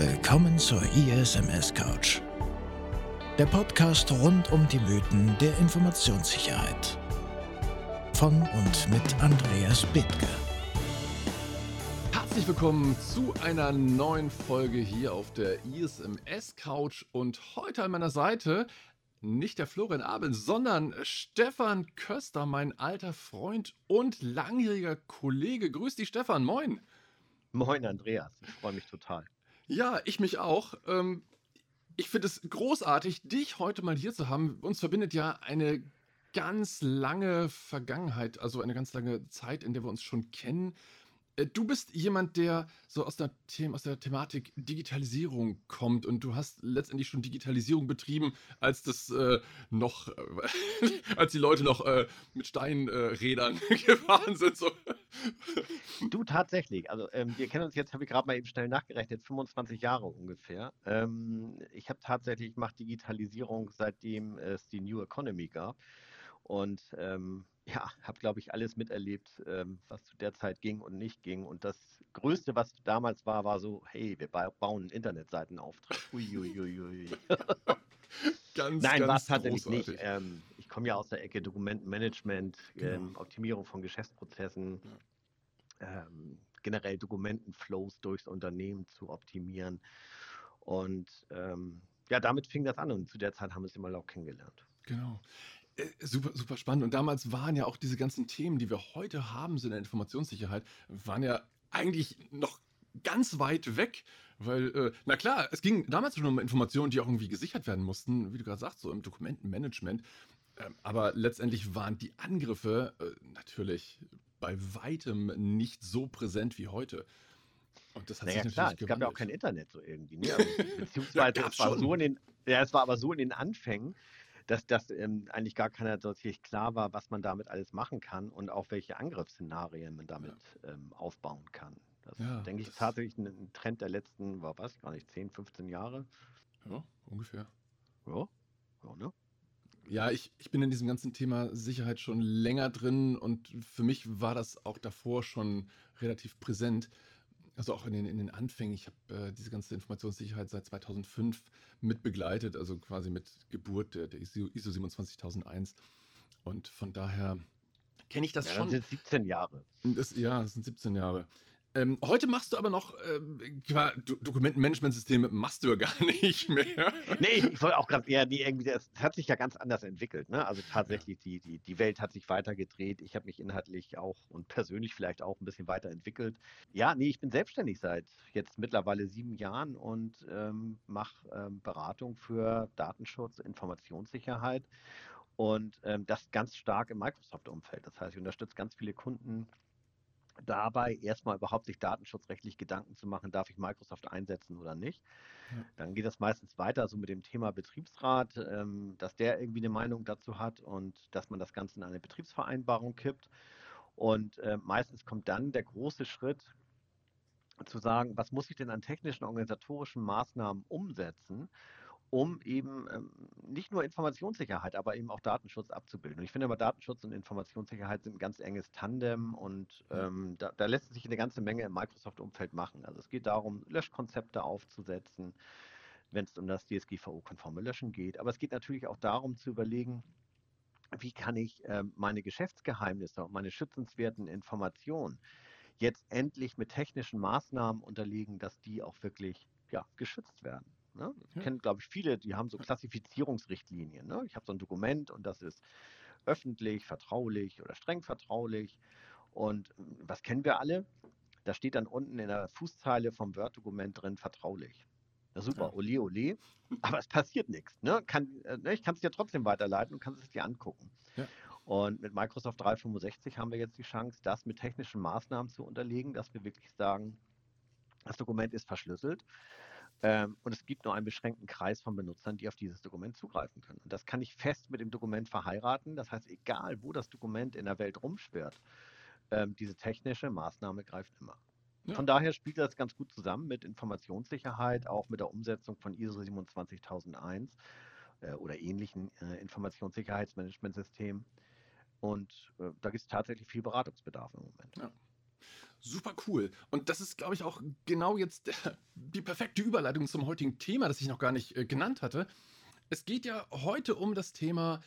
Willkommen zur ISMS Couch. Der Podcast rund um die Mythen der Informationssicherheit. Von und mit Andreas Bethke. Herzlich willkommen zu einer neuen Folge hier auf der ISMS Couch und heute an meiner Seite nicht der Florian Abel, sondern Stefan Köster, mein alter Freund und langjähriger Kollege. Grüß dich, Stefan. Moin. Moin, Andreas. Ich freue mich total. Ja, ich mich auch. Ähm, ich finde es großartig, dich heute mal hier zu haben. Uns verbindet ja eine ganz lange Vergangenheit, also eine ganz lange Zeit, in der wir uns schon kennen. Äh, du bist jemand, der so aus der, The aus der Thematik Digitalisierung kommt und du hast letztendlich schon Digitalisierung betrieben, als das äh, noch, äh, als die Leute noch äh, mit Steinrädern gefahren sind. So. Du tatsächlich. Also ähm, wir kennen uns jetzt, habe ich gerade mal eben schnell nachgerechnet, 25 Jahre ungefähr. Ähm, ich habe tatsächlich, ich mache Digitalisierung, seitdem es die New Economy gab. Und ähm, ja, habe, glaube ich, alles miterlebt, ähm, was zu der Zeit ging und nicht ging. Und das Größte, was damals war, war so, hey, wir bauen Internetseiten auf. Uiuiui. ganz, Nein, war es tatsächlich nicht. Ähm, ich komme ja aus der Ecke Dokumentenmanagement, genau. ähm, Optimierung von Geschäftsprozessen, ja. ähm, generell Dokumentenflows durchs Unternehmen zu optimieren. Und ähm, ja, damit fing das an und zu der Zeit haben wir es immer auch kennengelernt. Genau. Äh, super, super spannend. Und damals waren ja auch diese ganzen Themen, die wir heute haben, so in der Informationssicherheit, waren ja eigentlich noch ganz weit weg, weil, äh, na klar, es ging damals schon um Informationen, die auch irgendwie gesichert werden mussten, wie du gerade sagst, so im Dokumentenmanagement. Ähm, aber letztendlich waren die Angriffe äh, natürlich bei weitem nicht so präsent wie heute. Und das hat naja, sich klar, es gab ja auch kein Internet so irgendwie. Ne? Also, beziehungsweise es war so in den, ja, es war aber so in den Anfängen, dass das ähm, eigentlich gar keiner so richtig klar war, was man damit alles machen kann und auch welche Angriffsszenarien man damit ja. ähm, aufbauen kann. Das ja, denke ich das tatsächlich ein, ein, Trend der letzten, war was, gar nicht, 10, 15 Jahre. Ja, ungefähr. Ja, ja ne? Ja, ich, ich bin in diesem ganzen Thema Sicherheit schon länger drin und für mich war das auch davor schon relativ präsent also auch in den, in den Anfängen, ich habe äh, diese ganze Informationssicherheit seit 2005 mit begleitet, also quasi mit Geburt der, der ISO, ISO 27001. Und von daher kenne ich das ja, schon. Das sind 17 Jahre. Das, ja, das sind 17 Jahre. Ähm, heute machst du aber noch ähm, Dokumentenmanagementsysteme machst du ja gar nicht mehr. Nee, ich wollte auch gerade eher, nee, irgendwie, das hat sich ja ganz anders entwickelt. Ne? Also tatsächlich, die, die, die Welt hat sich weitergedreht. Ich habe mich inhaltlich auch und persönlich vielleicht auch ein bisschen weiterentwickelt. Ja, nee, ich bin selbstständig seit jetzt mittlerweile sieben Jahren und ähm, mache ähm, Beratung für Datenschutz, Informationssicherheit und ähm, das ganz stark im Microsoft-Umfeld. Das heißt, ich unterstütze ganz viele Kunden dabei erstmal überhaupt sich datenschutzrechtlich Gedanken zu machen, darf ich Microsoft einsetzen oder nicht. Ja. Dann geht das meistens weiter so mit dem Thema Betriebsrat, ähm, dass der irgendwie eine Meinung dazu hat und dass man das Ganze in eine Betriebsvereinbarung kippt. Und äh, meistens kommt dann der große Schritt zu sagen, was muss ich denn an technischen, organisatorischen Maßnahmen umsetzen, um eben ähm, nicht nur Informationssicherheit, aber eben auch Datenschutz abzubilden. Und ich finde aber Datenschutz und Informationssicherheit sind ein ganz enges Tandem und ähm, da, da, lässt sich eine ganze Menge im Microsoft-Umfeld machen. Also es geht darum, Löschkonzepte aufzusetzen, wenn es um das DSGVO-konforme Löschen geht. Aber es geht natürlich auch darum zu überlegen, wie kann ich äh, meine Geschäftsgeheimnisse und meine schützenswerten Informationen jetzt endlich mit technischen Maßnahmen unterlegen, dass die auch wirklich ja, geschützt werden. Ne? Ja. kenne, glaube ich, viele, die haben so Klassifizierungsrichtlinien. Ne? Ich habe so ein Dokument und das ist öffentlich, vertraulich oder streng vertraulich. Und hm, was kennen wir alle? Da steht dann unten in der Fußzeile vom Word-Dokument drin, vertraulich. Ja, super, ja. ole, ole. Aber es passiert nichts. Ne? Kann, äh, ne? Ich kann es dir trotzdem weiterleiten und kannst es dir angucken. Ja. Und mit Microsoft 365 haben wir jetzt die Chance, das mit technischen Maßnahmen zu unterlegen, dass wir wirklich sagen, das Dokument ist verschlüsselt. Ähm, und es gibt nur einen beschränkten Kreis von Benutzern, die auf dieses Dokument zugreifen können. Und das kann ich fest mit dem Dokument verheiraten. Das heißt, egal wo das Dokument in der Welt rumschwirrt, ähm, diese technische Maßnahme greift immer. Ja. Von daher spielt das ganz gut zusammen mit Informationssicherheit, auch mit der Umsetzung von ISO 27001 äh, oder ähnlichen äh, Informationssicherheitsmanagementsystemen. Und äh, da gibt es tatsächlich viel Beratungsbedarf im Moment. Ja. Super cool. Und das ist, glaube ich, auch genau jetzt die perfekte Überleitung zum heutigen Thema, das ich noch gar nicht äh, genannt hatte. Es geht ja heute um das Thema,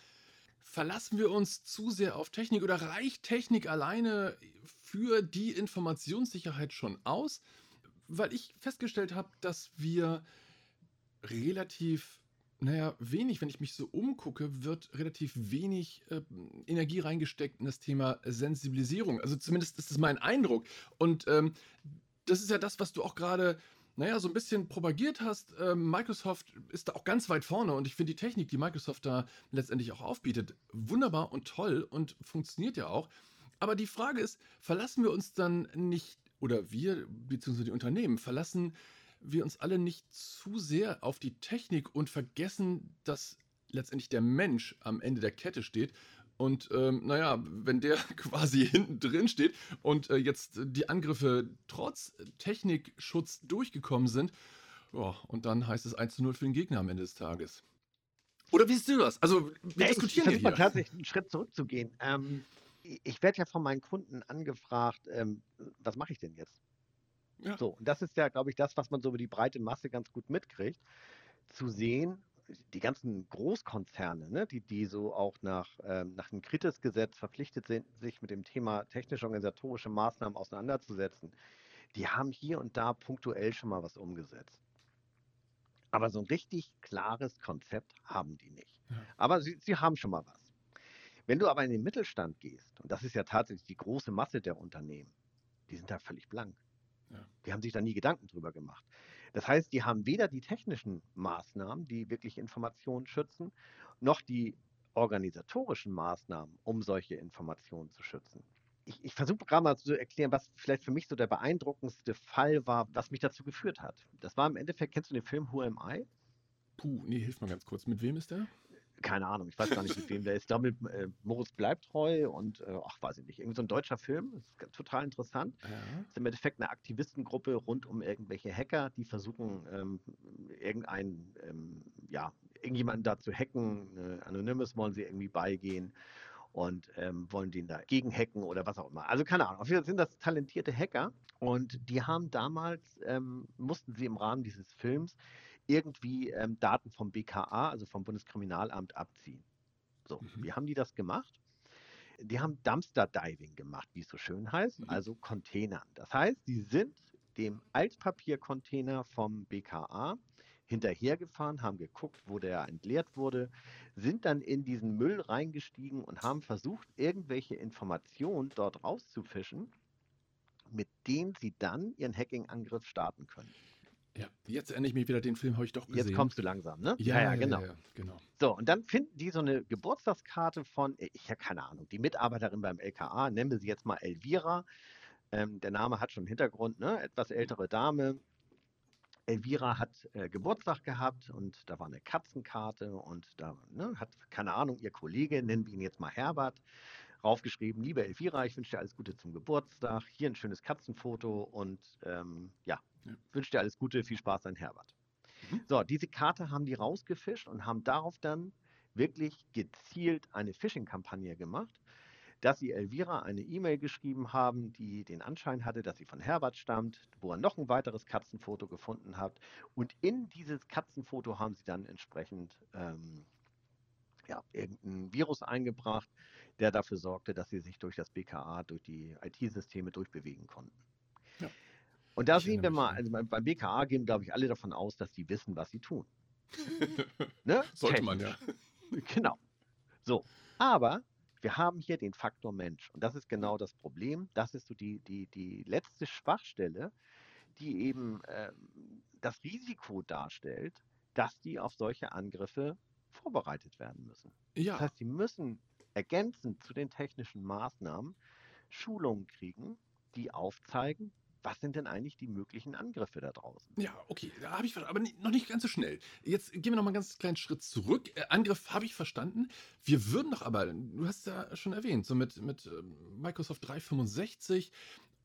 verlassen wir uns zu sehr auf Technik oder reicht Technik alleine für die Informationssicherheit schon aus? Weil ich festgestellt habe, dass wir relativ naja, wenig, wenn ich mich so umgucke, wird relativ wenig äh, Energie reingesteckt in das Thema Sensibilisierung. Also zumindest ist das mein Eindruck. Und ähm, das ist ja das, was du auch gerade, naja, so ein bisschen propagiert hast. Ähm, Microsoft ist da auch ganz weit vorne und ich finde die Technik, die Microsoft da letztendlich auch aufbietet, wunderbar und toll und funktioniert ja auch. Aber die Frage ist, verlassen wir uns dann nicht, oder wir, beziehungsweise die Unternehmen, verlassen wir uns alle nicht zu sehr auf die Technik und vergessen, dass letztendlich der Mensch am Ende der Kette steht. Und ähm, naja, wenn der quasi hinten drin steht und äh, jetzt die Angriffe trotz Technikschutz durchgekommen sind, oh, und dann heißt es 1 zu 0 für den Gegner am Ende des Tages. Oder wie siehst du das? Also, wir ja, diskutieren ich, ich hier. mal tatsächlich einen Schritt zurückzugehen. Ähm, ich werde ja von meinen Kunden angefragt, ähm, was mache ich denn jetzt? Ja. So, und das ist ja, glaube ich, das, was man so über die breite Masse ganz gut mitkriegt, zu sehen, die ganzen Großkonzerne, ne, die, die so auch nach, ähm, nach dem Kritis-Gesetz verpflichtet sind, sich mit dem Thema technisch-organisatorische Maßnahmen auseinanderzusetzen, die haben hier und da punktuell schon mal was umgesetzt. Aber so ein richtig klares Konzept haben die nicht. Ja. Aber sie, sie haben schon mal was. Wenn du aber in den Mittelstand gehst, und das ist ja tatsächlich die große Masse der Unternehmen, die sind da völlig blank. Ja. Die haben sich da nie Gedanken drüber gemacht. Das heißt, die haben weder die technischen Maßnahmen, die wirklich Informationen schützen, noch die organisatorischen Maßnahmen, um solche Informationen zu schützen. Ich, ich versuche gerade mal zu erklären, was vielleicht für mich so der beeindruckendste Fall war, was mich dazu geführt hat. Das war im Endeffekt, kennst du den Film Who Am I? Puh, nee, hilf mal ganz kurz. Mit wem ist der? Keine Ahnung, ich weiß gar nicht, mit wem der ist. Da mit äh, Moritz bleibt treu und äh, ach, weiß ich nicht, irgendwie so ein deutscher Film. Das ist total interessant. Ja. Das ist im Endeffekt eine Aktivistengruppe rund um irgendwelche Hacker, die versuchen, ähm, irgendein, ähm, ja, irgendjemanden da zu hacken. Äh, Anonymous wollen sie irgendwie beigehen und ähm, wollen den dagegen hacken oder was auch immer. Also keine Ahnung. Auf jeden Fall sind das talentierte Hacker und die haben damals, ähm, mussten sie im Rahmen dieses Films irgendwie ähm, Daten vom BKA, also vom Bundeskriminalamt, abziehen. So, mhm. wie haben die das gemacht? Die haben Dumpster Diving gemacht, wie es so schön heißt, mhm. also Containern. Das heißt, die sind dem Altpapiercontainer vom BKA hinterhergefahren, haben geguckt, wo der entleert wurde, sind dann in diesen Müll reingestiegen und haben versucht, irgendwelche Informationen dort rauszufischen, mit denen sie dann ihren Hacking-Angriff starten können. Ja, jetzt erinnere ich mich wieder, den Film habe ich doch gesehen. Jetzt kommst du langsam, ne? Ja, ja, ja genau. Ja, genau. So, und dann finden die so eine Geburtstagskarte von, ich habe keine Ahnung, die Mitarbeiterin beim LKA, nennen wir sie jetzt mal Elvira. Ähm, der Name hat schon Hintergrund, ne? Etwas ältere Dame. Elvira hat äh, Geburtstag gehabt und da war eine Katzenkarte und da ne, hat, keine Ahnung, ihr Kollege, nennen wir ihn jetzt mal Herbert, raufgeschrieben, liebe Elvira, ich wünsche dir alles Gute zum Geburtstag, hier ein schönes Katzenfoto und ähm, ja, ja. wünsche dir alles Gute, viel Spaß, dein Herbert. Mhm. So, diese Karte haben die rausgefischt und haben darauf dann wirklich gezielt eine Phishing-Kampagne gemacht, dass sie Elvira eine E-Mail geschrieben haben, die den Anschein hatte, dass sie von Herbert stammt, wo er noch ein weiteres Katzenfoto gefunden hat. Und in dieses Katzenfoto haben sie dann entsprechend ähm, ja, irgendein Virus eingebracht, der dafür sorgte, dass sie sich durch das BKA, durch die IT-Systeme durchbewegen konnten. Ja. Und da ich sehen wir mal, also beim, BKA gehen, glaube ich, alle davon aus, dass die wissen, was sie tun. ne? Sollte Technisch. man ja. Genau. So, aber wir haben hier den Faktor Mensch. Und das ist genau das Problem. Das ist so die, die, die letzte Schwachstelle, die eben äh, das Risiko darstellt, dass die auf solche Angriffe vorbereitet werden müssen. Ja. Das heißt, sie müssen ergänzend zu den technischen Maßnahmen Schulungen kriegen, die aufzeigen, was sind denn eigentlich die möglichen Angriffe da draußen? Ja, okay, da habe ich aber noch nicht ganz so schnell. Jetzt gehen wir noch mal einen ganz kleinen Schritt zurück. Äh, Angriff habe ich verstanden. Wir würden doch aber, du hast ja schon erwähnt, so mit, mit ähm, Microsoft 365,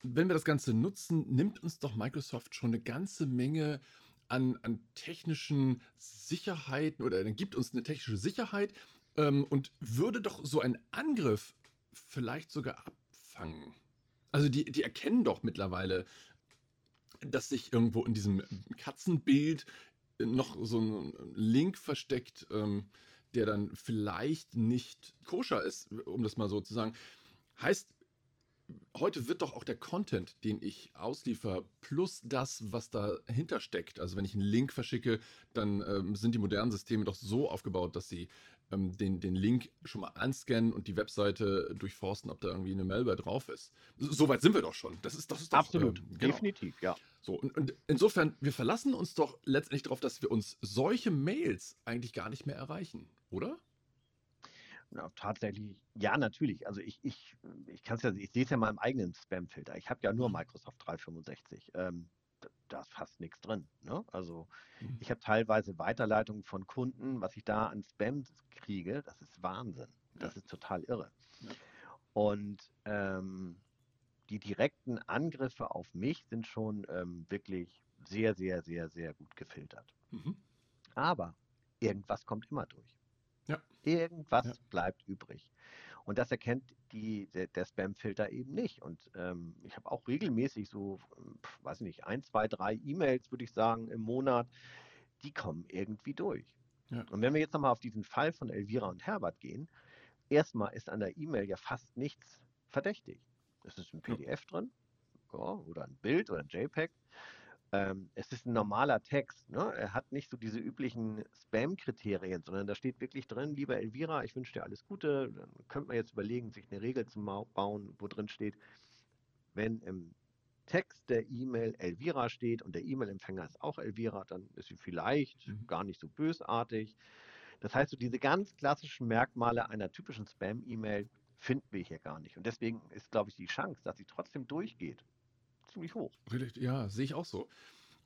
wenn wir das Ganze nutzen, nimmt uns doch Microsoft schon eine ganze Menge an, an technischen Sicherheiten oder dann gibt uns eine technische Sicherheit ähm, und würde doch so ein Angriff vielleicht sogar abfangen. Also die, die erkennen doch mittlerweile, dass sich irgendwo in diesem Katzenbild noch so ein Link versteckt, ähm, der dann vielleicht nicht koscher ist, um das mal so zu sagen. Heißt, heute wird doch auch der Content, den ich ausliefer, plus das, was dahinter steckt. Also wenn ich einen Link verschicke, dann ähm, sind die modernen Systeme doch so aufgebaut, dass sie ähm, den, den Link schon mal anscannen und die Webseite durchforsten, ob da irgendwie eine Malware drauf ist. Soweit sind wir doch schon. Das ist, das ist doch, Absolut, äh, genau. definitiv, ja. So, und, und, insofern, wir verlassen uns doch letztendlich darauf, dass wir uns solche Mails eigentlich gar nicht mehr erreichen, oder? Ja, tatsächlich, ja, natürlich. Also ich, ich, ich kann es ja, ich sehe es ja mal im eigenen Spam-Filter. Ich habe ja nur mhm. Microsoft 365. Ähm, da ist fast nichts drin. Ne? Also mhm. ich habe teilweise Weiterleitungen von Kunden, was ich da an Spam kriege, das ist Wahnsinn. Das ja. ist total irre. Ja. Und ähm, die direkten Angriffe auf mich sind schon ähm, wirklich sehr, sehr, sehr, sehr gut gefiltert. Mhm. Aber irgendwas kommt immer durch. Ja. Irgendwas bleibt übrig. Und das erkennt die, der, der Spam-Filter eben nicht. Und ähm, ich habe auch regelmäßig so, weiß nicht, ein, zwei, drei E-Mails, würde ich sagen, im Monat, die kommen irgendwie durch. Ja. Und wenn wir jetzt nochmal auf diesen Fall von Elvira und Herbert gehen, erstmal ist an der E-Mail ja fast nichts verdächtig. Es ist ein PDF drin ja, oder ein Bild oder ein JPEG ähm, es ist ein normaler Text. Ne? Er hat nicht so diese üblichen Spam-Kriterien, sondern da steht wirklich drin, lieber Elvira, ich wünsche dir alles Gute. Dann könnte man jetzt überlegen, sich eine Regel zu bauen, wo drin steht, wenn im Text der E-Mail Elvira steht und der E-Mail-Empfänger ist auch Elvira, dann ist sie vielleicht mhm. gar nicht so bösartig. Das heißt, so diese ganz klassischen Merkmale einer typischen Spam-E-Mail finden wir hier gar nicht. Und deswegen ist, glaube ich, die Chance, dass sie trotzdem durchgeht, ziemlich hoch. Ja, sehe ich auch so.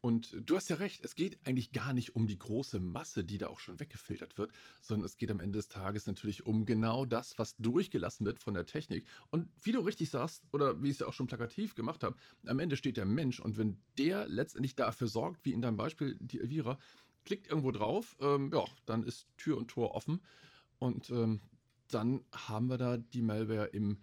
Und du hast ja recht, es geht eigentlich gar nicht um die große Masse, die da auch schon weggefiltert wird, sondern es geht am Ende des Tages natürlich um genau das, was durchgelassen wird von der Technik. Und wie du richtig sagst, oder wie ich es ja auch schon plakativ gemacht habe, am Ende steht der Mensch und wenn der letztendlich dafür sorgt, wie in deinem Beispiel die Elvira, klickt irgendwo drauf, ähm, ja, dann ist Tür und Tor offen und ähm, dann haben wir da die Malware im,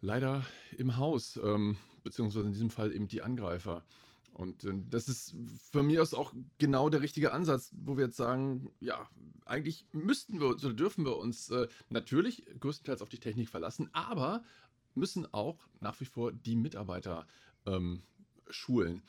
leider im Haus. Ähm, beziehungsweise in diesem Fall eben die Angreifer. Und äh, das ist für mich aus auch genau der richtige Ansatz, wo wir jetzt sagen, ja, eigentlich müssten wir oder dürfen wir uns äh, natürlich größtenteils auf die Technik verlassen, aber müssen auch nach wie vor die Mitarbeiter ähm, schulen.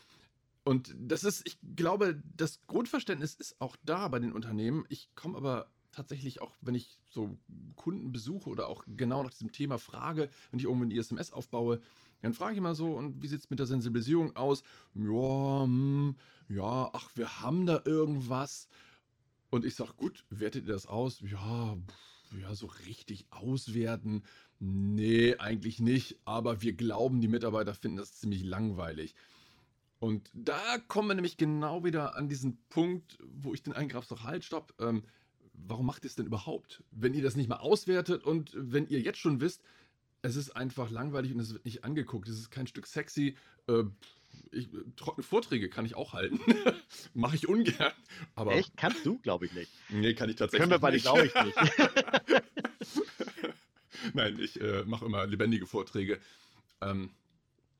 Und das ist, ich glaube, das Grundverständnis ist auch da bei den Unternehmen. Ich komme aber tatsächlich auch, wenn ich so Kunden besuche oder auch genau nach diesem Thema frage, wenn ich irgendwo ein ISMS aufbaue, dann frage ich mal so, und wie sieht es mit der Sensibilisierung aus? Ja, hm, ja, ach, wir haben da irgendwas. Und ich sage, gut, wertet ihr das aus? Ja, ja, so richtig auswerten. Nee, eigentlich nicht. Aber wir glauben, die Mitarbeiter finden das ziemlich langweilig. Und da kommen wir nämlich genau wieder an diesen Punkt, wo ich den Eingriff sage, halt, stopp. Ähm, warum macht ihr es denn überhaupt? Wenn ihr das nicht mal auswertet und wenn ihr jetzt schon wisst, es ist einfach langweilig und es wird nicht angeguckt. Es ist kein Stück sexy. Äh, ich, trockene Vorträge kann ich auch halten. Mache ich ungern. Aber Echt? Kannst du, glaube ich nicht. Nee, kann ich tatsächlich Können wir beide, glaube ich, nicht. Nein, ich äh, mache immer lebendige Vorträge. Ähm,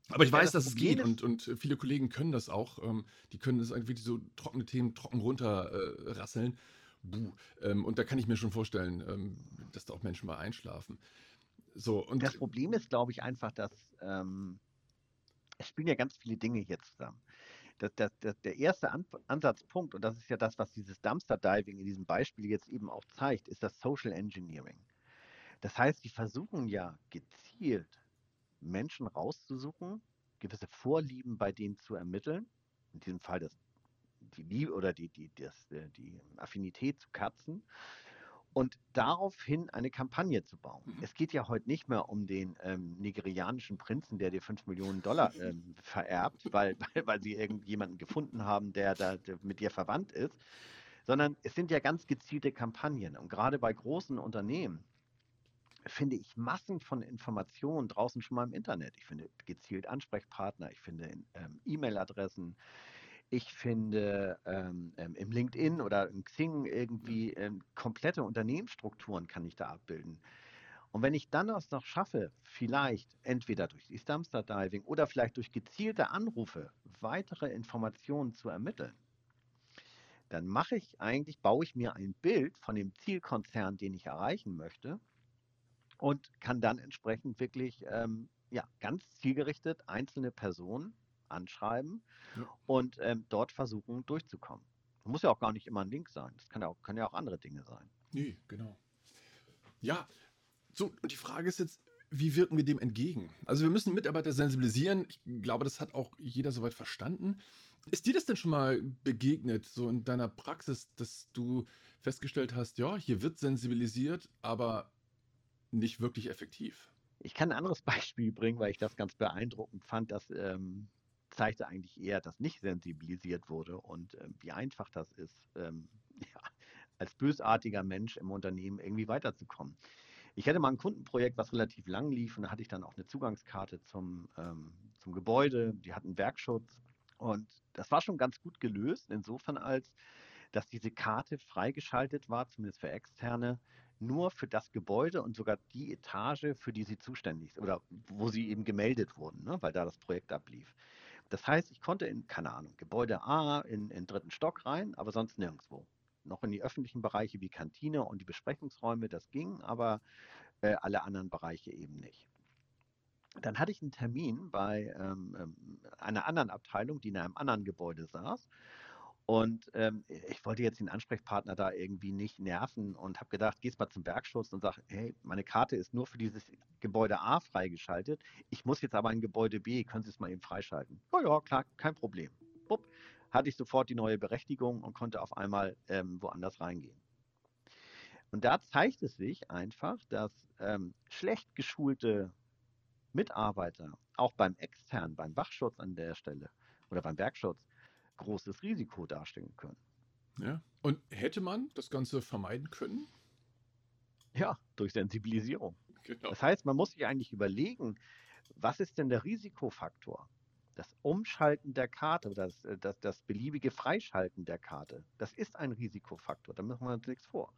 aber ich ja, weiß, das dass es geht und, und viele Kollegen können das auch. Ähm, die können das irgendwie so trockene Themen trocken runterrasseln. Äh, ähm, und da kann ich mir schon vorstellen, ähm, dass da auch Menschen mal einschlafen. So, und das Problem ist, glaube ich, einfach, dass ähm, es spielen ja ganz viele Dinge hier zusammen. Das, das, das, der erste An Ansatzpunkt, und das ist ja das, was dieses Dumpster Diving in diesem Beispiel jetzt eben auch zeigt, ist das Social Engineering. Das heißt, sie versuchen ja gezielt Menschen rauszusuchen, gewisse Vorlieben bei denen zu ermitteln. In diesem Fall das, die Liebe oder die, die, das, äh, die Affinität zu Katzen und daraufhin eine Kampagne zu bauen. Mhm. Es geht ja heute nicht mehr um den ähm, nigerianischen Prinzen, der dir 5 Millionen Dollar ähm, vererbt, weil, weil, weil sie irgendjemanden gefunden haben, der, da, der mit dir verwandt ist, sondern es sind ja ganz gezielte Kampagnen. Und gerade bei großen Unternehmen finde ich Massen von Informationen draußen schon mal im Internet. Ich finde gezielt Ansprechpartner, ich finde ähm, E-Mail-Adressen, ich finde ähm, ähm, im LinkedIn oder im Xing irgendwie ähm, komplette Unternehmensstrukturen kann ich da abbilden. Und wenn ich dann das noch schaffe, vielleicht entweder durch die Dumpster Diving oder vielleicht durch gezielte Anrufe weitere Informationen zu ermitteln, dann mache ich eigentlich, baue ich mir ein Bild von dem Zielkonzern, den ich erreichen möchte und kann dann entsprechend wirklich ähm, ja, ganz zielgerichtet einzelne Personen anschreiben ja. und ähm, dort versuchen durchzukommen. Muss ja auch gar nicht immer ein Link sein. Das kann ja auch, können ja auch andere Dinge sein. Nee, genau. Ja, so, und die Frage ist jetzt, wie wirken wir dem entgegen? Also wir müssen Mitarbeiter sensibilisieren. Ich glaube, das hat auch jeder soweit verstanden. Ist dir das denn schon mal begegnet, so in deiner Praxis, dass du festgestellt hast, ja, hier wird sensibilisiert, aber nicht wirklich effektiv? Ich kann ein anderes Beispiel bringen, weil ich das ganz beeindruckend fand. Das ähm, zeigte eigentlich eher, dass nicht sensibilisiert wurde und ähm, wie einfach das ist, ähm, ja, als bösartiger Mensch im Unternehmen irgendwie weiterzukommen. Ich hatte mal ein Kundenprojekt, was relativ lang lief und da hatte ich dann auch eine Zugangskarte zum, ähm, zum Gebäude. Die hatten Werkschutz und das war schon ganz gut gelöst, insofern als, dass diese Karte freigeschaltet war, zumindest für Externe, nur für das Gebäude und sogar die Etage, für die sie zuständig sind oder wo sie eben gemeldet wurden, ne, weil da das Projekt ablief. Das heißt, ich konnte in, keine Ahnung, Gebäude A in den dritten Stock rein, aber sonst nirgendwo. Noch in die öffentlichen Bereiche wie Kantine und die Besprechungsräume, das ging, aber äh, alle anderen Bereiche eben nicht. Dann hatte ich einen Termin bei ähm, ähm, einer anderen Abteilung, die in einem anderen Gebäude saß. Und ähm, ich wollte jetzt den Ansprechpartner da irgendwie nicht nerven und habe gedacht, gehst mal zum Bergschutz und sag, hey, meine Karte ist nur für dieses Gebäude A freigeschaltet. Ich muss jetzt aber in Gebäude B, können Sie es mal eben freischalten? Ja, ja, klar, kein Problem. Bupp, hatte ich sofort die neue Berechtigung und konnte auf einmal ähm, woanders reingehen. Und da zeigt es sich einfach, dass ähm, schlecht geschulte Mitarbeiter, auch beim externen, beim Wachschutz an der Stelle oder beim Bergschutz, großes Risiko darstellen können. Ja. Und hätte man das Ganze vermeiden können? Ja, durch Sensibilisierung. Genau. Das heißt, man muss sich eigentlich überlegen, was ist denn der Risikofaktor? Das Umschalten der Karte oder das, äh, das, das beliebige Freischalten der Karte, das ist ein Risikofaktor, da machen wir uns nichts vor.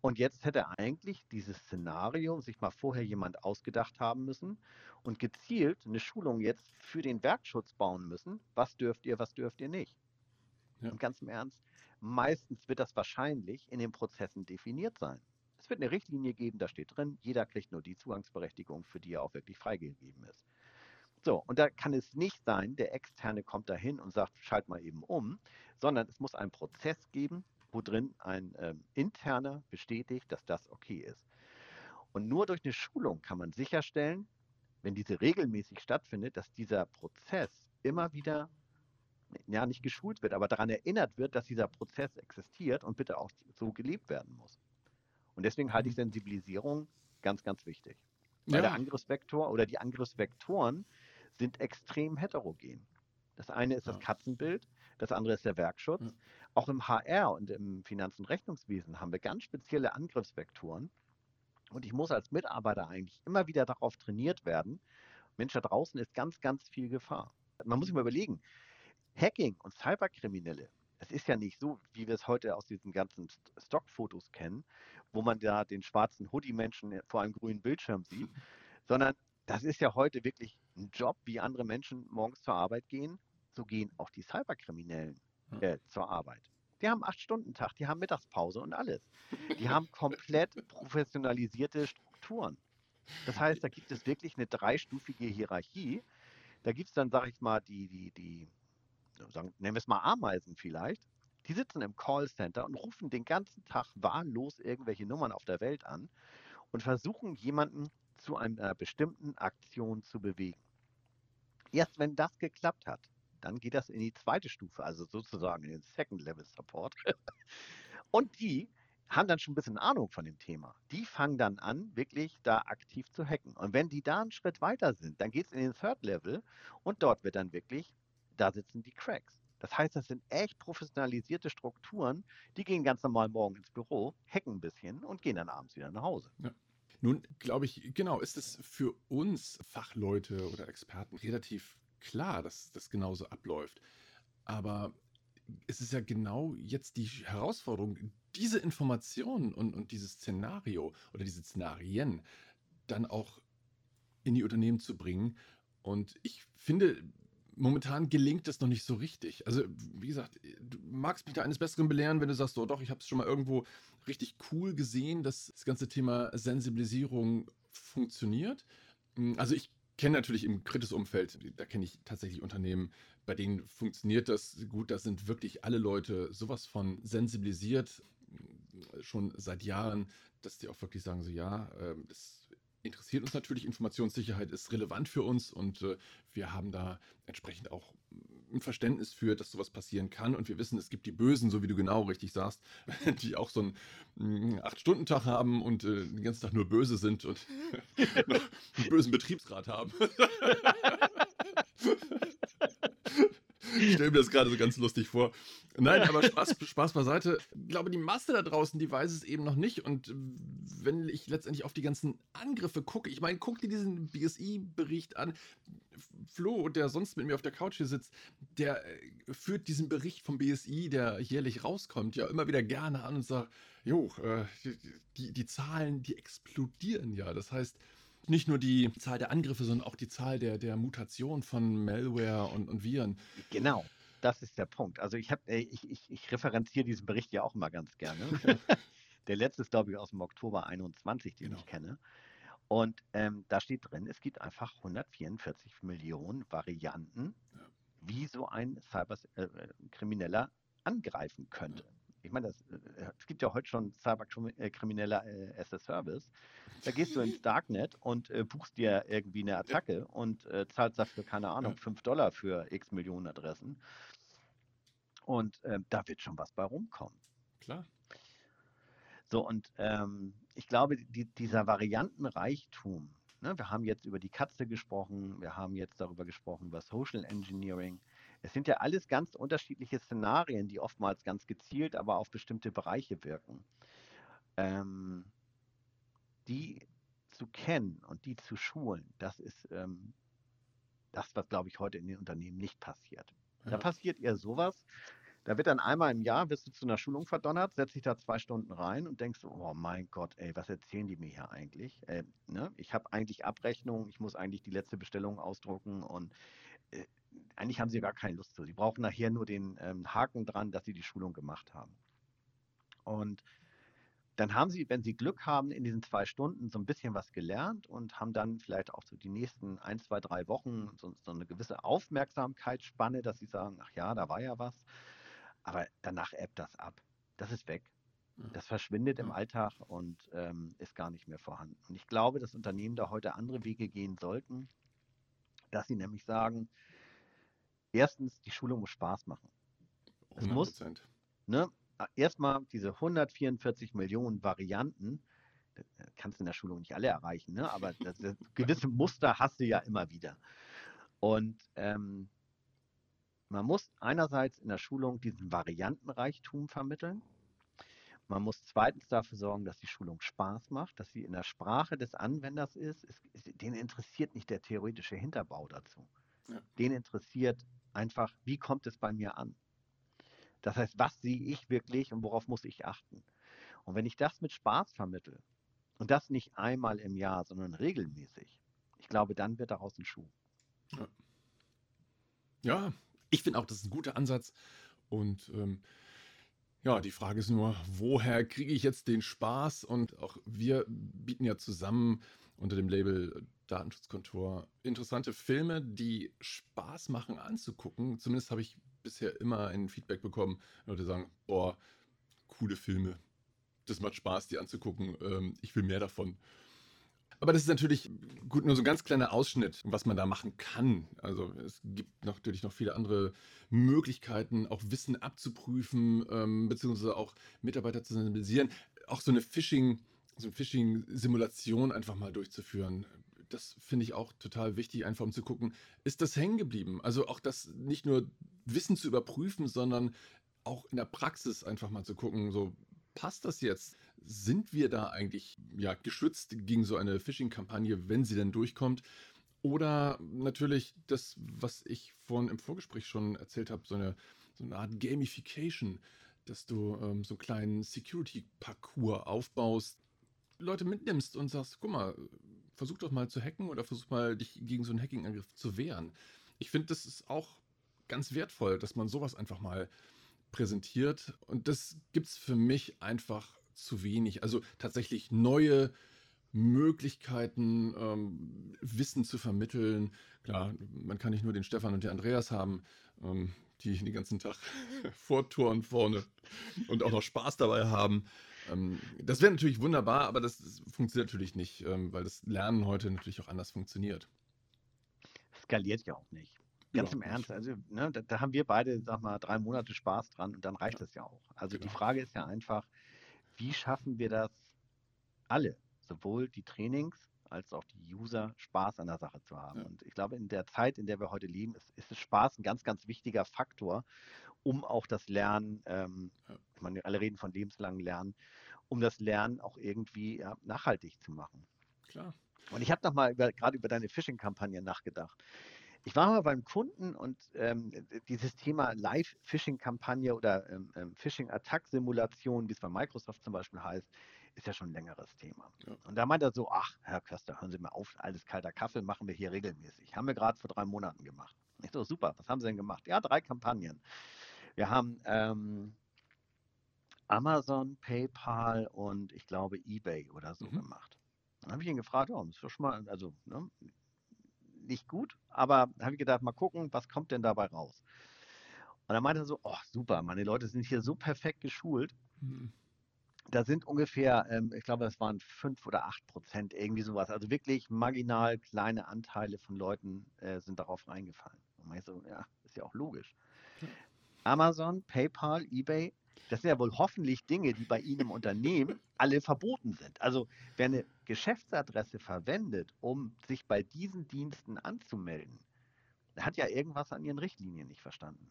Und jetzt hätte eigentlich dieses Szenario sich mal vorher jemand ausgedacht haben müssen und gezielt eine Schulung jetzt für den Werkschutz bauen müssen. Was dürft ihr, was dürft ihr nicht? Ja. Und ganz im Ernst, meistens wird das wahrscheinlich in den Prozessen definiert sein. Es wird eine Richtlinie geben, da steht drin, jeder kriegt nur die Zugangsberechtigung, für die er auch wirklich freigegeben ist. So, und da kann es nicht sein, der Externe kommt dahin und sagt, schalt mal eben um, sondern es muss einen Prozess geben, wo drin ein ähm, interner bestätigt, dass das okay ist. Und nur durch eine Schulung kann man sicherstellen, wenn diese regelmäßig stattfindet, dass dieser Prozess immer wieder, ja nicht geschult wird, aber daran erinnert wird, dass dieser Prozess existiert und bitte auch so gelebt werden muss. Und deswegen halte ich mhm. Sensibilisierung ganz, ganz wichtig. Weil ja. der Angriffsvektor oder die Angriffsvektoren sind extrem heterogen. Das eine ist das Katzenbild, das andere ist der Werkschutz. Auch im HR und im Finanz- und Rechnungswesen haben wir ganz spezielle Angriffsvektoren. Und ich muss als Mitarbeiter eigentlich immer wieder darauf trainiert werden. Mensch, da draußen ist ganz, ganz viel Gefahr. Man muss sich mal überlegen, Hacking und Cyberkriminelle, es ist ja nicht so, wie wir es heute aus diesen ganzen Stockfotos kennen, wo man da den schwarzen Hoodie-Menschen vor einem grünen Bildschirm sieht, sondern das ist ja heute wirklich ein Job, wie andere Menschen morgens zur Arbeit gehen so gehen auch die Cyberkriminellen äh, zur Arbeit. Die haben acht Stunden Tag, die haben Mittagspause und alles. Die haben komplett professionalisierte Strukturen. Das heißt, da gibt es wirklich eine dreistufige Hierarchie. Da gibt es dann, sag ich mal, die, die, die, sagen, nennen wir es mal Ameisen vielleicht. Die sitzen im Callcenter und rufen den ganzen Tag wahllos irgendwelche Nummern auf der Welt an und versuchen jemanden zu einer bestimmten Aktion zu bewegen. Erst wenn das geklappt hat, dann geht das in die zweite Stufe, also sozusagen in den Second Level Support. Und die haben dann schon ein bisschen Ahnung von dem Thema. Die fangen dann an, wirklich da aktiv zu hacken. Und wenn die da einen Schritt weiter sind, dann geht es in den Third Level und dort wird dann wirklich, da sitzen die Cracks. Das heißt, das sind echt professionalisierte Strukturen, die gehen ganz normal morgen ins Büro, hacken ein bisschen und gehen dann abends wieder nach Hause. Ja. Nun, glaube ich, genau, ist es für uns Fachleute oder Experten relativ klar, dass das genauso abläuft. Aber es ist ja genau jetzt die Herausforderung, diese Informationen und, und dieses Szenario oder diese Szenarien dann auch in die Unternehmen zu bringen. Und ich finde, momentan gelingt es noch nicht so richtig. Also, wie gesagt, du magst mich da eines Besseren belehren, wenn du sagst, oh doch, ich habe es schon mal irgendwo richtig cool gesehen, dass das ganze Thema Sensibilisierung funktioniert. Also ich kenne natürlich im Kritis-Umfeld, da kenne ich tatsächlich Unternehmen, bei denen funktioniert das gut. Da sind wirklich alle Leute sowas von sensibilisiert, schon seit Jahren, dass die auch wirklich sagen, so ja, ähm, das interessiert uns natürlich, Informationssicherheit ist relevant für uns und äh, wir haben da entsprechend auch ein Verständnis für, dass sowas passieren kann. Und wir wissen, es gibt die Bösen, so wie du genau richtig sagst, die auch so einen mm, Acht-Stunden-Tag haben und äh, den ganzen Tag nur böse sind und einen bösen Betriebsrat haben. Ich stelle mir das gerade so ganz lustig vor. Nein, aber Spaß, Spaß beiseite. Ich glaube, die Masse da draußen, die weiß es eben noch nicht. Und wenn ich letztendlich auf die ganzen Angriffe gucke, ich meine, guck dir diesen BSI-Bericht an. Flo, der sonst mit mir auf der Couch hier sitzt, der äh, führt diesen Bericht vom BSI, der jährlich rauskommt, ja immer wieder gerne an und sagt, jo, äh, die, die Zahlen, die explodieren ja. Das heißt, nicht nur die Zahl der Angriffe, sondern auch die Zahl der, der Mutationen von Malware und, und Viren. Genau, das ist der Punkt. Also ich, hab, ich, ich, ich referenziere diesen Bericht ja auch immer ganz gerne. der letzte ist, glaube ich, aus dem Oktober 21, den genau. ich kenne. Und ähm, da steht drin, es gibt einfach 144 Millionen Varianten, ja. wie so ein Cyberkrimineller äh, angreifen könnte. Ja. Ich meine, das, äh, es gibt ja heute schon Cyberkrimineller äh, as a Service. Da gehst du ins Darknet und äh, buchst dir irgendwie eine Attacke und äh, zahlst dafür, keine Ahnung, ja. 5 Dollar für x Millionen Adressen. Und äh, da wird schon was bei rumkommen. Klar. So, und ähm, ich glaube, die, dieser Variantenreichtum, ne, wir haben jetzt über die Katze gesprochen, wir haben jetzt darüber gesprochen, über Social Engineering. Es sind ja alles ganz unterschiedliche Szenarien, die oftmals ganz gezielt aber auf bestimmte Bereiche wirken. Ähm, die zu kennen und die zu schulen, das ist ähm, das, was, glaube ich, heute in den Unternehmen nicht passiert. Ja. Da passiert eher sowas. Da wird dann einmal im Jahr, wirst du zu einer Schulung verdonnert, setzt dich da zwei Stunden rein und denkst, oh mein Gott, ey, was erzählen die mir hier eigentlich? Äh, ne? Ich habe eigentlich Abrechnung, ich muss eigentlich die letzte Bestellung ausdrucken und äh, eigentlich haben sie gar keine Lust zu. Sie brauchen nachher nur den ähm, Haken dran, dass sie die Schulung gemacht haben. Und dann haben sie, wenn sie Glück haben, in diesen zwei Stunden so ein bisschen was gelernt und haben dann vielleicht auch so die nächsten ein, zwei, drei Wochen so, so eine gewisse Aufmerksamkeitsspanne, dass sie sagen, ach ja, da war ja was. Aber danach ebbt das ab. Das ist weg. Das verschwindet im Alltag und ähm, ist gar nicht mehr vorhanden. Und ich glaube, dass Unternehmen da heute andere Wege gehen sollten, dass sie nämlich sagen, erstens, die Schulung muss Spaß machen. Es 100%. muss, ne, erstmal diese 144 Millionen Varianten, kannst du in der Schulung nicht alle erreichen, ne? aber das, das gewisse Muster hast du ja immer wieder. Und ähm, man muss einerseits in der Schulung diesen Variantenreichtum vermitteln. Man muss zweitens dafür sorgen, dass die Schulung Spaß macht, dass sie in der Sprache des Anwenders ist. Es, es, den interessiert nicht der theoretische Hinterbau dazu. Ja. Den interessiert einfach, wie kommt es bei mir an? Das heißt, was sehe ich wirklich und worauf muss ich achten? Und wenn ich das mit Spaß vermittle und das nicht einmal im Jahr, sondern regelmäßig, ich glaube, dann wird daraus ein Schuh. Ja, ja ich finde auch, das ist ein guter Ansatz. Und ähm, ja, die Frage ist nur, woher kriege ich jetzt den Spaß? Und auch wir bieten ja zusammen unter dem Label Datenschutzkontor interessante Filme, die Spaß machen anzugucken. Zumindest habe ich bisher immer ein Feedback bekommen. Leute sagen, boah, coole Filme. Das macht Spaß, die anzugucken. Ähm, ich will mehr davon. Aber das ist natürlich gut, nur so ein ganz kleiner Ausschnitt, was man da machen kann. Also es gibt natürlich noch viele andere Möglichkeiten, auch Wissen abzuprüfen, ähm, beziehungsweise auch Mitarbeiter zu sensibilisieren. Auch so eine Phishing, so eine Phishing-Simulation einfach mal durchzuführen das finde ich auch total wichtig, einfach um zu gucken, ist das hängen geblieben? Also auch das nicht nur Wissen zu überprüfen, sondern auch in der Praxis einfach mal zu gucken, so passt das jetzt? Sind wir da eigentlich ja, geschützt gegen so eine Phishing-Kampagne, wenn sie denn durchkommt? Oder natürlich das, was ich vorhin im Vorgespräch schon erzählt habe, so eine, so eine Art Gamification, dass du ähm, so einen kleinen Security-Parcours aufbaust, Leute mitnimmst und sagst, guck mal, versuch doch mal zu hacken oder versuch mal dich gegen so einen Hacking-Angriff zu wehren. Ich finde, das ist auch ganz wertvoll, dass man sowas einfach mal präsentiert. Und das gibt es für mich einfach zu wenig. Also tatsächlich neue Möglichkeiten, ähm, Wissen zu vermitteln. Klar, man kann nicht nur den Stefan und den Andreas haben, ähm, die den ganzen Tag vortouren vorne und auch noch Spaß dabei haben. Ähm, das wäre natürlich wunderbar, aber das, das funktioniert natürlich nicht, ähm, weil das Lernen heute natürlich auch anders funktioniert. Skaliert ja auch nicht. Ganz im Ernst, also ne, da, da, haben wir beide, sag mal, drei Monate Spaß dran und dann reicht es ja. ja auch. Also genau. die Frage ist ja einfach, wie schaffen wir das alle, sowohl die Trainings als auch die User Spaß an der Sache zu haben. Ja. Und ich glaube, in der Zeit, in der wir heute leben, ist, ist Spaß ein ganz, ganz wichtiger Faktor, um auch das Lernen, ähm, ja. ich meine, alle reden von lebenslangen Lernen, um das Lernen auch irgendwie ja, nachhaltig zu machen. Klar. Und ich habe nochmal gerade über deine Phishing-Kampagne nachgedacht. Ich war mal beim Kunden und ähm, dieses Thema Live-Phishing-Kampagne oder ähm, ähm Phishing-Attack-Simulation, wie es bei Microsoft zum Beispiel heißt, ist ja schon ein längeres Thema. Ja. Und da meint er so, ach, Herr Köster, hören Sie mal auf, alles kalter Kaffee machen wir hier regelmäßig. Haben wir gerade vor drei Monaten gemacht. Ich so, super, was haben Sie denn gemacht? Ja, drei Kampagnen. Wir haben ähm, Amazon, PayPal und ich glaube eBay oder so mhm. gemacht. Dann habe ich ihn gefragt, oh, das ist doch schon mal, also ne, nicht gut, aber habe ich gedacht, mal gucken, was kommt denn dabei raus? Und dann meinte er so, oh super, meine Leute sind hier so perfekt geschult. Mhm. Da sind ungefähr, ähm, ich glaube, es waren fünf oder acht Prozent, irgendwie sowas. Also wirklich marginal kleine Anteile von Leuten äh, sind darauf reingefallen. Und ich so, ja, ist ja auch logisch. Mhm. Amazon, PayPal, eBay, das sind ja wohl hoffentlich Dinge, die bei Ihnen im Unternehmen alle verboten sind. Also wer eine Geschäftsadresse verwendet, um sich bei diesen Diensten anzumelden, hat ja irgendwas an Ihren Richtlinien nicht verstanden.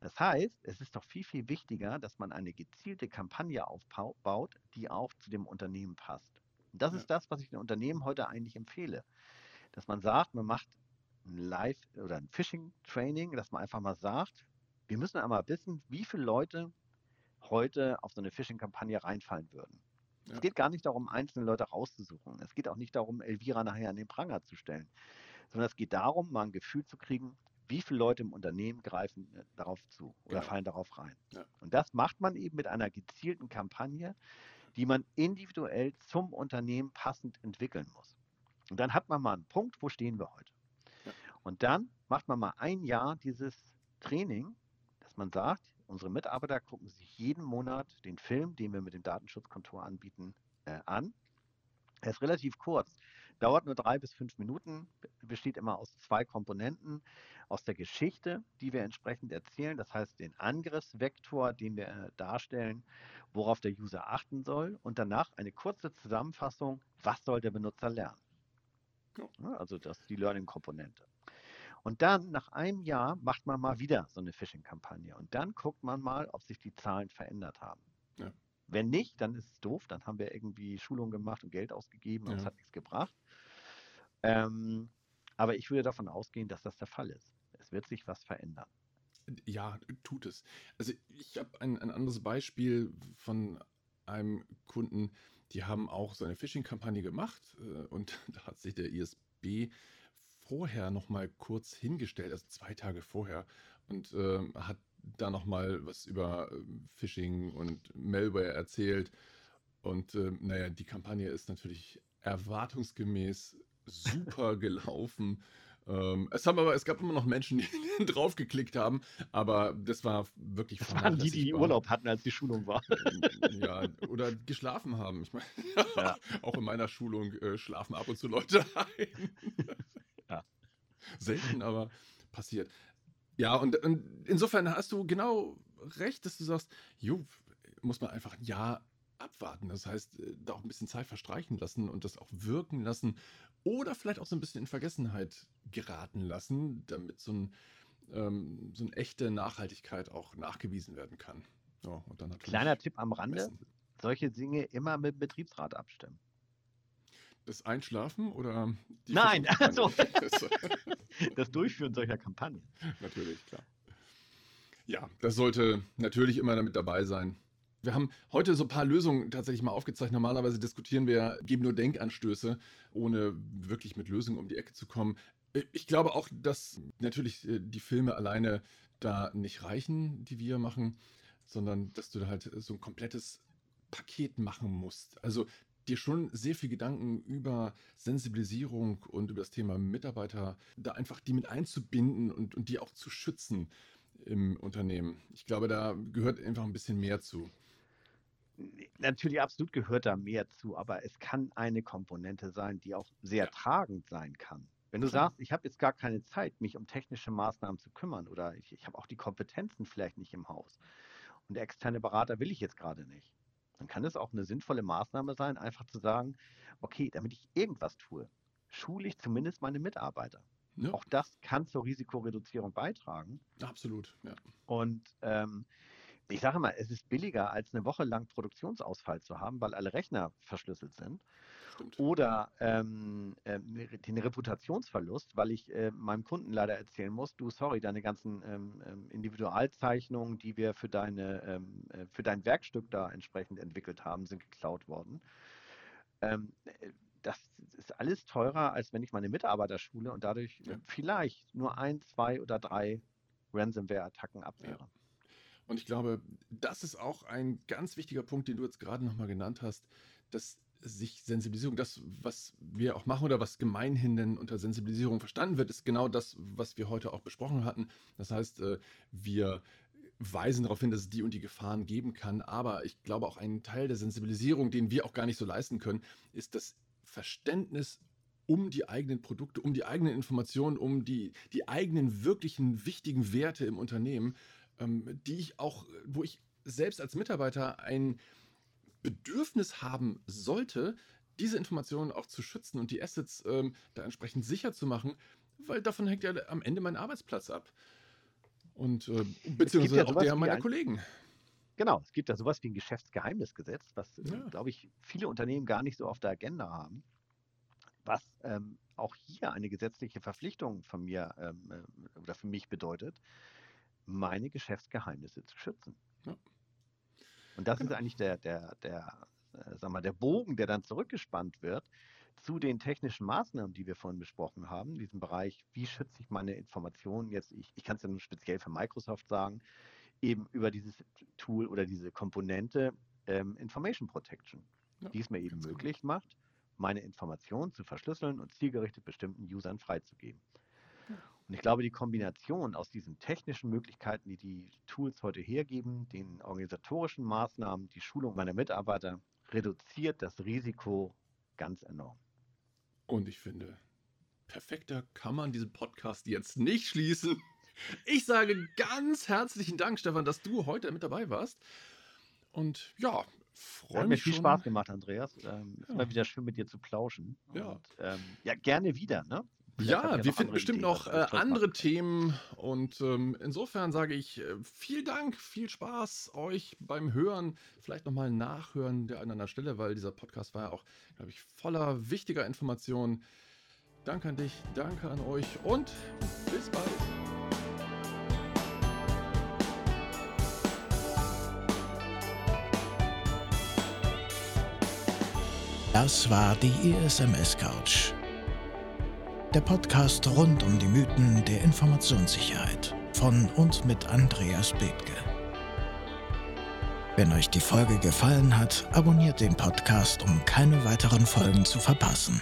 Das heißt, es ist doch viel, viel wichtiger, dass man eine gezielte Kampagne aufbaut, die auch zu dem Unternehmen passt. Und das ja. ist das, was ich den Unternehmen heute eigentlich empfehle. Dass man sagt, man macht ein Live- oder ein Phishing-Training, dass man einfach mal sagt, wir müssen einmal wissen, wie viele Leute heute auf so eine Phishing-Kampagne reinfallen würden. Ja. Es geht gar nicht darum, einzelne Leute rauszusuchen. Es geht auch nicht darum, Elvira nachher an den Pranger zu stellen, sondern es geht darum, mal ein Gefühl zu kriegen, wie viele Leute im Unternehmen greifen äh, darauf zu oder genau. fallen darauf rein. Ja. Und das macht man eben mit einer gezielten Kampagne, die man individuell zum Unternehmen passend entwickeln muss. Und dann hat man mal einen Punkt, wo stehen wir heute. Ja. Und dann macht man mal ein Jahr dieses Training, man sagt, Unsere Mitarbeiter gucken sich jeden Monat den Film, den wir mit dem Datenschutzkontor anbieten, äh, an. Er ist relativ kurz, dauert nur drei bis fünf Minuten, besteht immer aus zwei Komponenten. Aus der Geschichte, die wir entsprechend erzählen, das heißt den Angriffsvektor, den wir äh, darstellen, worauf der User achten soll und danach eine kurze Zusammenfassung, was soll der Benutzer lernen. Also das ist die Learning-Komponente. Und dann nach einem Jahr macht man mal wieder so eine Phishing-Kampagne. Und dann guckt man mal, ob sich die Zahlen verändert haben. Ja. Wenn nicht, dann ist es doof. Dann haben wir irgendwie Schulungen gemacht und Geld ausgegeben und es hat nichts gebracht. Ähm, aber ich würde davon ausgehen, dass das der Fall ist. Es wird sich was verändern. Ja, tut es. Also ich habe ein, ein anderes Beispiel von einem Kunden, die haben auch so eine Phishing-Kampagne gemacht äh, und da hat sich der ISB vorher noch mal kurz hingestellt, also zwei Tage vorher, und äh, hat da noch mal was über äh, Phishing und Malware erzählt. Und äh, naja, die Kampagne ist natürlich erwartungsgemäß super gelaufen. Ähm, es, haben aber, es gab immer noch Menschen, die drauf geklickt haben, aber das war wirklich Das waren die, die Urlaub hatten, als die Schulung war. ja, oder geschlafen haben. Ich meine, ja. auch in meiner Schulung äh, schlafen ab und zu Leute ein. Selten, aber passiert. Ja, und, und, insofern hast du genau recht, dass du sagst, jo, muss man einfach ein Jahr abwarten. Das heißt, äh, da auch ein bisschen Zeit verstreichen lassen und das auch wirken lassen oder vielleicht auch so ein bisschen in Vergessenheit geraten lassen, damit so, ein, ähm, so eine echte Nachhaltigkeit auch nachgewiesen werden kann. Ja, Kleiner Tipp am Rande, messen. solche Dinge immer mit dem Betriebsrat abstimmen. Das Einschlafen oder die Nein, also das Durchführen solcher Kampagnen. Natürlich, klar. Ja, das sollte natürlich immer damit dabei sein. Wir haben heute so ein paar Lösungen tatsächlich mal aufgezeigt. Normalerweise diskutieren wir, geben nur Denkanstöße, ohne wirklich mit Lösungen um die Ecke zu kommen. Ich glaube auch, dass natürlich äh, die Filme alleine da nicht reichen, die wir machen, sondern dass du da halt so ein komplettes Paket machen musst. Also dir schon sehr viel Gedanken über Sensibilisierung und über das Thema Mitarbeiter, da einfach die mit einzubinden und, und die auch zu schützen im Unternehmen. Ich glaube, da gehört einfach ein bisschen mehr zu. Natürlich, absolut gehört da mehr zu, aber es kann eine Komponente sein, die auch sehr ja. tragend sein kann. Wenn du sagst, ich habe jetzt gar keine Zeit, mich um technische Maßnahmen zu kümmern oder ich, ich habe auch die Kompetenzen vielleicht nicht im Haus und der externe Berater will ich jetzt gerade nicht, dann kann es auch eine sinnvolle Maßnahme sein, einfach zu sagen, okay, damit ich irgendwas tue, schule ich zumindest meine Mitarbeiter. Ja. Auch das kann zur Risikoreduzierung beitragen. Absolut, ja. Und ähm, ich sage mal, es ist billiger, als eine Woche lang Produktionsausfall zu haben, weil alle Rechner verschlüsselt sind. Stimmt. Oder ähm, äh, den Reputationsverlust, weil ich äh, meinem Kunden leider erzählen muss, du, sorry, deine ganzen ähm, ähm Individualzeichnungen, die wir für, deine, ähm, äh, für dein Werkstück da entsprechend entwickelt haben, sind geklaut worden. Ähm, äh, das ist alles teurer, als wenn ich meine Mitarbeiter schule und dadurch ja. vielleicht nur ein, zwei oder drei Ransomware-Attacken abwehre. Ja. Und ich glaube, das ist auch ein ganz wichtiger Punkt, den du jetzt gerade nochmal genannt hast, dass sich Sensibilisierung, das, was wir auch machen oder was gemeinhin denn unter Sensibilisierung verstanden wird, ist genau das, was wir heute auch besprochen hatten. Das heißt, äh, wir weisen darauf hin, dass es die und die Gefahren geben kann. Aber ich glaube, auch ein Teil der Sensibilisierung, den wir auch gar nicht so leisten können, ist das Verständnis um die eigenen Produkte, um die eigenen Informationen, um die, die eigenen wirklichen wichtigen Werte im Unternehmen ähm, die ich auch, wo ich selbst als Mitarbeiter ein Bedürfnis haben sollte, diese Informationen auch zu schützen und die Assets ähm, da entsprechend sicher zu machen, weil davon hängt ja am Ende mein Arbeitsplatz ab. Und äh, beziehungsweise ja auch der meiner ein, Kollegen. Genau, es gibt ja sowas wie ein Geschäftsgeheimnisgesetz, was, äh, ja. glaube ich, viele Unternehmen gar nicht so auf der Agenda haben. Was ähm, auch hier eine gesetzliche Verpflichtung von mir ähm, äh, oder für mich bedeutet, meine Geschäftsgeheimnisse zu schützen. Ja. Und das genau. ist eigentlich der, der, der, äh, sag mal, der Bogen, der dann zurückgespannt wird zu den technischen Maßnahmen, die wir vorhin besprochen haben, in diesem Bereich, wie schütze ich meine Informationen jetzt, ich, ich kann es ja nur speziell für Microsoft sagen, eben über dieses Tool oder diese Komponente ähm, Information Protection, ja, die es mir eben möglich genau. macht, meine Informationen zu verschlüsseln und zielgerichtet bestimmten Usern freizugeben. Und ich glaube, die Kombination aus diesen technischen Möglichkeiten, die die Tools heute hergeben, den organisatorischen Maßnahmen, die Schulung meiner Mitarbeiter, reduziert das Risiko ganz enorm. Und ich finde, perfekter kann man diesen Podcast jetzt nicht schließen. Ich sage ganz herzlichen Dank, Stefan, dass du heute mit dabei warst. Und ja, freue mich. Hat mir viel schon. Spaß gemacht, Andreas. Ähm, ja. Ist mal wieder schön mit dir zu plauschen. Ja, Und, ähm, ja gerne wieder. Ne? Ja, wir finden bestimmt noch äh, andere Themen und ähm, insofern sage ich äh, vielen Dank, viel Spaß euch beim Hören, vielleicht nochmal nachhören der an einer Stelle, weil dieser Podcast war ja auch, glaube ich, voller wichtiger Informationen. Danke an dich, danke an euch und bis bald. Das war die ISMS Couch der Podcast rund um die Mythen der Informationssicherheit von und mit Andreas Bethke. Wenn euch die Folge gefallen hat, abonniert den Podcast, um keine weiteren Folgen zu verpassen.